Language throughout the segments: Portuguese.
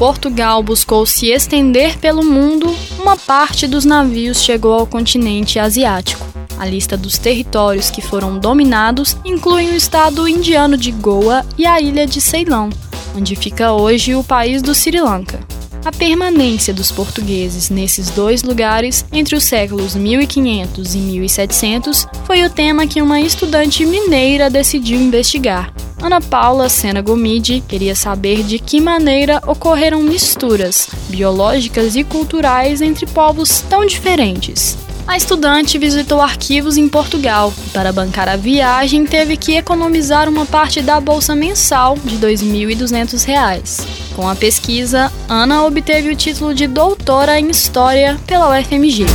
Portugal buscou se estender pelo mundo, uma parte dos navios chegou ao continente asiático. A lista dos territórios que foram dominados inclui o estado indiano de Goa e a ilha de Ceilão, onde fica hoje o país do Sri Lanka. A permanência dos portugueses nesses dois lugares entre os séculos 1500 e 1700 foi o tema que uma estudante mineira decidiu investigar. Ana Paula Sena Gomide queria saber de que maneira ocorreram misturas biológicas e culturais entre povos tão diferentes. A estudante visitou arquivos em Portugal e, para bancar a viagem, teve que economizar uma parte da bolsa mensal de R$ 2.200. Com a pesquisa, Ana obteve o título de doutora em História pela UFMG.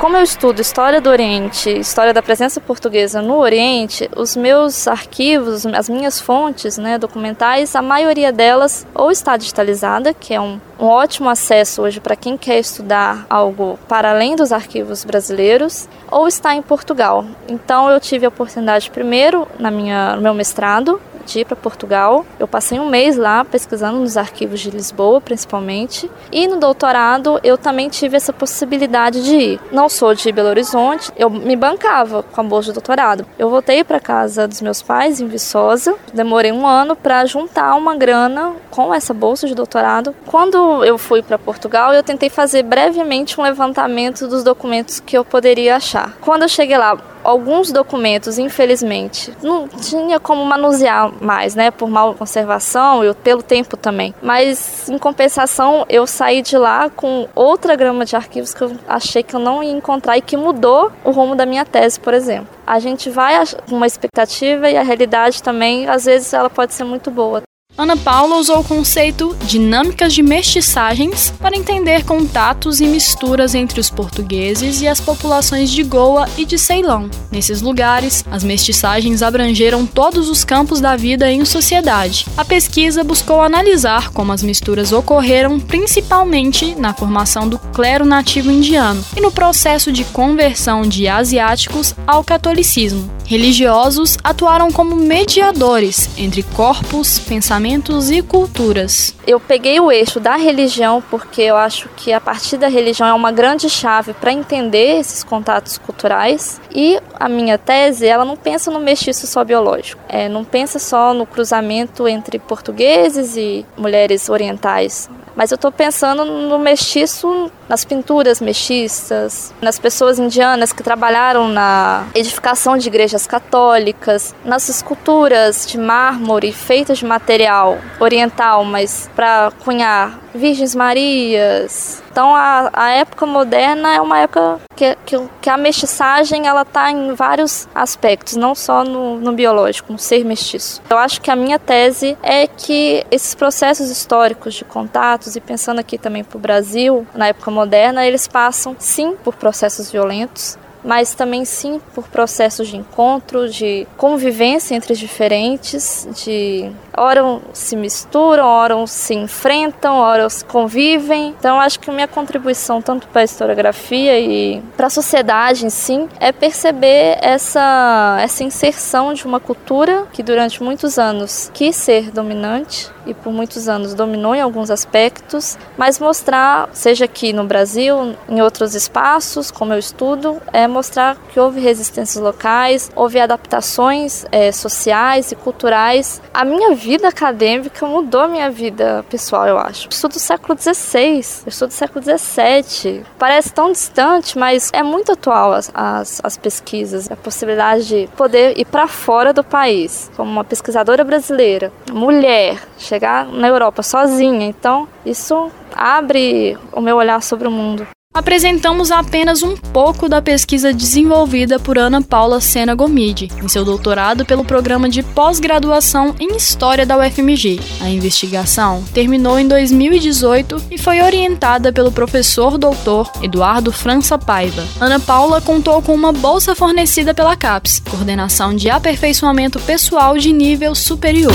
Como eu estudo história do Oriente, história da presença portuguesa no Oriente, os meus arquivos, as minhas fontes né, documentais, a maioria delas ou está digitalizada, que é um, um ótimo acesso hoje para quem quer estudar algo para além dos arquivos brasileiros, ou está em Portugal. Então eu tive a oportunidade primeiro na minha, no meu mestrado para Portugal. Eu passei um mês lá pesquisando nos arquivos de Lisboa, principalmente. E no doutorado eu também tive essa possibilidade de ir. Não sou de Belo Horizonte, eu me bancava com a bolsa de doutorado. Eu voltei para casa dos meus pais em Viçosa. Demorei um ano para juntar uma grana com essa bolsa de doutorado. Quando eu fui para Portugal, eu tentei fazer brevemente um levantamento dos documentos que eu poderia achar. Quando eu cheguei lá, alguns documentos, infelizmente, não tinha como manusear mais, né, por mal conservação e pelo tempo também. Mas em compensação, eu saí de lá com outra grama de arquivos que eu achei que eu não ia encontrar e que mudou o rumo da minha tese, por exemplo. A gente vai com uma expectativa e a realidade também, às vezes, ela pode ser muito boa. Ana Paula usou o conceito dinâmicas de mestiçagens para entender contatos e misturas entre os portugueses e as populações de Goa e de Ceilão. Nesses lugares, as mestiçagens abrangeram todos os campos da vida em sociedade. A pesquisa buscou analisar como as misturas ocorreram principalmente na formação do clero nativo indiano e no processo de conversão de asiáticos ao catolicismo. Religiosos atuaram como mediadores entre corpos, pensamentos pensamentos e culturas. Eu peguei o eixo da religião porque eu acho que a partir da religião é uma grande chave para entender esses contatos culturais. E a minha tese ela não pensa no mestiço só biológico, é, não pensa só no cruzamento entre portugueses e mulheres orientais. Mas eu estou pensando no mestiço, nas pinturas mestiças, nas pessoas indianas que trabalharam na edificação de igrejas católicas, nas esculturas de mármore feitas de material oriental, mas para cunhar Virgens Marias. Então a, a época moderna é uma época que, que, que a mestiçagem ela está em vários aspectos, não só no, no biológico, no ser mestiço. Eu acho que a minha tese é que esses processos históricos de contatos, e pensando aqui também para o Brasil, na época moderna, eles passam sim por processos violentos, mas também sim por processos de encontro, de convivência entre os diferentes, de ora se misturam, ora se enfrentam, ora se convivem. Então acho que minha contribuição tanto para a historiografia e para a sociedade em si é perceber essa essa inserção de uma cultura que durante muitos anos quis ser dominante e por muitos anos dominou em alguns aspectos, mas mostrar, seja aqui no Brasil, em outros espaços, como eu estudo, é mostrar que houve resistências locais, houve adaptações é, sociais e culturais. A minha vida acadêmica mudou a minha vida pessoal, eu acho. Eu estudo do século XVI, eu estudo do século XVII. Parece tão distante, mas é muito atual as, as, as pesquisas. A possibilidade de poder ir para fora do país, como uma pesquisadora brasileira, mulher, chegar na Europa sozinha. Então, isso abre o meu olhar sobre o mundo. Apresentamos apenas um pouco da pesquisa desenvolvida por Ana Paula Sena Gomide, em seu doutorado pelo programa de pós-graduação em História da UFMG. A investigação terminou em 2018 e foi orientada pelo professor doutor Eduardo França Paiva. Ana Paula contou com uma bolsa fornecida pela CAPES, Coordenação de Aperfeiçoamento Pessoal de Nível Superior.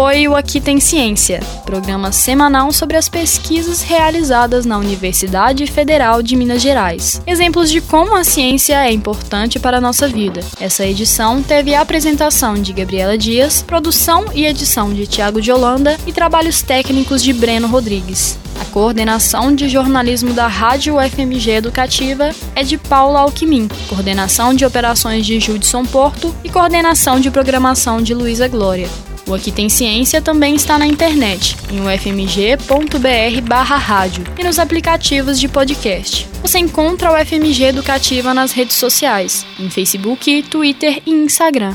Foi o Aqui Tem Ciência, programa semanal sobre as pesquisas realizadas na Universidade Federal de Minas Gerais. Exemplos de como a ciência é importante para a nossa vida. Essa edição teve a apresentação de Gabriela Dias, produção e edição de Tiago de Holanda e trabalhos técnicos de Breno Rodrigues. A coordenação de jornalismo da Rádio UFMG Educativa é de Paula Alquimim, coordenação de operações de Judson Porto e coordenação de programação de Luísa Glória. O Aqui Tem Ciência também está na internet, em ufmg.br/rádio e nos aplicativos de podcast. Você encontra o FMG Educativa nas redes sociais, em Facebook, Twitter e Instagram.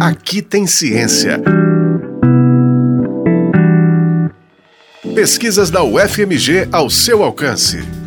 Aqui tem ciência. Pesquisas da UFMG ao seu alcance.